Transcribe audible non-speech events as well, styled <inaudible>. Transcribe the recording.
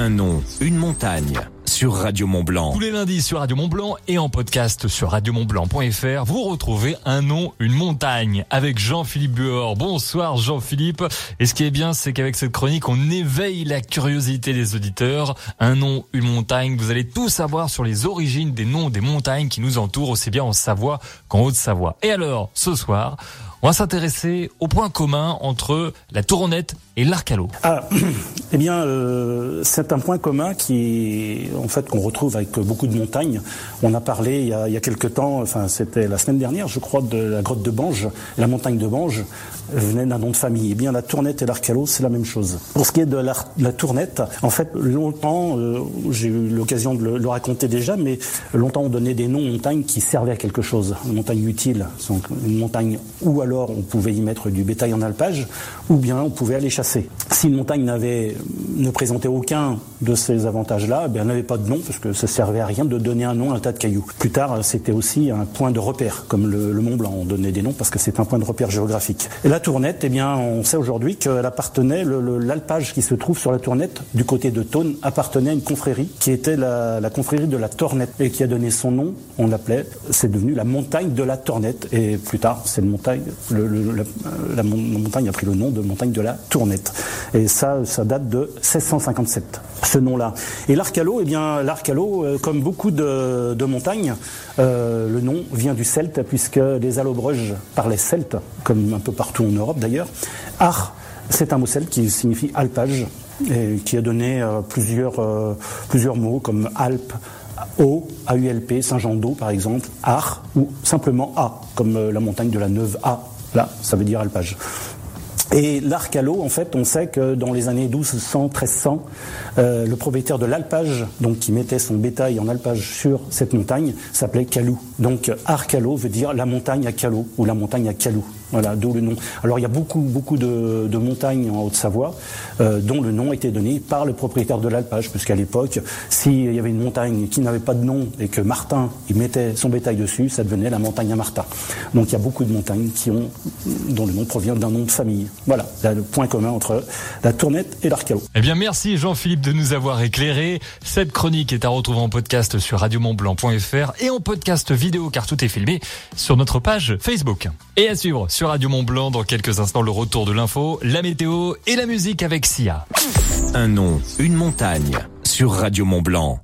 Un nom, une montagne sur Radio Mont Blanc. Tous les lundis sur Radio Mont Blanc et en podcast sur radiomontblanc.fr, vous retrouvez un nom, une montagne avec Jean-Philippe Buor. Bonsoir Jean-Philippe. Et ce qui est bien, c'est qu'avec cette chronique, on éveille la curiosité des auditeurs. Un nom, une montagne. Vous allez tout savoir sur les origines des noms des montagnes qui nous entourent, aussi bien en Savoie qu'en Haute-Savoie. Et alors, ce soir, on va s'intéresser au point commun entre la Tournette et l'Arcalo. Ah, <clears throat> eh bien, euh, c'est un point commun qui, en fait, qu'on retrouve avec beaucoup de montagnes. On a parlé il y a, il quelques temps, enfin, c'était la semaine dernière, je crois, de la grotte de Bange. La montagne de Bange venait d'un nom de famille. Eh bien, la Tournette et l'Arcalo, c'est la même chose. Pour ce qui est de la, la Tournette, en fait, longtemps, euh, j'ai eu l'occasion de le, raconter déjà, mais longtemps on donnait des noms montagnes qui servaient à quelque chose. Une montagne utile, donc une montagne où alors on pouvait y mettre du bétail en alpage, ou bien on pouvait aller chasser. Si une montagne ne présentait aucun de ces avantages-là, eh bien, elle n'avait pas de nom, parce que ça servait à rien de donner un nom à un tas de cailloux. Plus tard, c'était aussi un point de repère, comme le, Mont Blanc, on donnait des noms parce que c'est un point de repère géographique. Et la Tournette, eh bien, on sait aujourd'hui qu'elle appartenait, l'alpage qui se trouve sur la Tournette, du côté de Thône, appartenait à une confrérie qui était la, la confrérie de la Tornette, et qui a donné son nom, on l'appelait, c'est devenu la montagne de la Tornette, et plus tard, c'est une montagne la, montagne a pris le nom de montagne de la Tournette. Et ça, ça date de 1657, ce nom-là. Et l'Arcalo, eh bien, l'Arcalo, euh, comme beaucoup de, montagnes, euh, le nom vient du celte, puisque les Allobreges parlaient celte, comme un peu partout en Europe d'ailleurs. Ar, c'est un mot celte qui signifie alpage, et qui a donné euh, plusieurs, plusieurs mots comme Alpes, O, AULP, Saint-Jean-d'Eau par exemple, Ar, ou simplement A, comme euh, la montagne de la Neuve A. Là, ça veut dire alpage. Et l'Arcalo, en fait, on sait que dans les années 1200, 1300, euh, le propriétaire de l'alpage, donc qui mettait son bétail en alpage sur cette montagne, s'appelait Calou. Donc Arcalo veut dire la montagne à Calou ou la montagne à Calou. Voilà, d'où le nom. Alors il y a beaucoup, beaucoup de, de montagnes en Haute-Savoie euh, dont le nom été donné par le propriétaire de l'alpage, puisqu'à l'époque, s'il y avait une montagne qui n'avait pas de nom et que Martin il mettait son bétail dessus, ça devenait la montagne à Martin. Donc il y a beaucoup de montagnes qui ont, dont le nom provient d'un nom de famille. Voilà, le point commun entre la Tournette et l'Arcalo. Eh bien merci Jean-Philippe de nous avoir éclairé. Cette chronique est à retrouver en podcast sur radiomontblanc.fr et en podcast vidéo car tout est filmé sur notre page Facebook. Et à suivre sur Radio Mont Blanc dans quelques instants le retour de l'info, la météo et la musique avec Sia. Un nom, une montagne sur Radio Mont Blanc.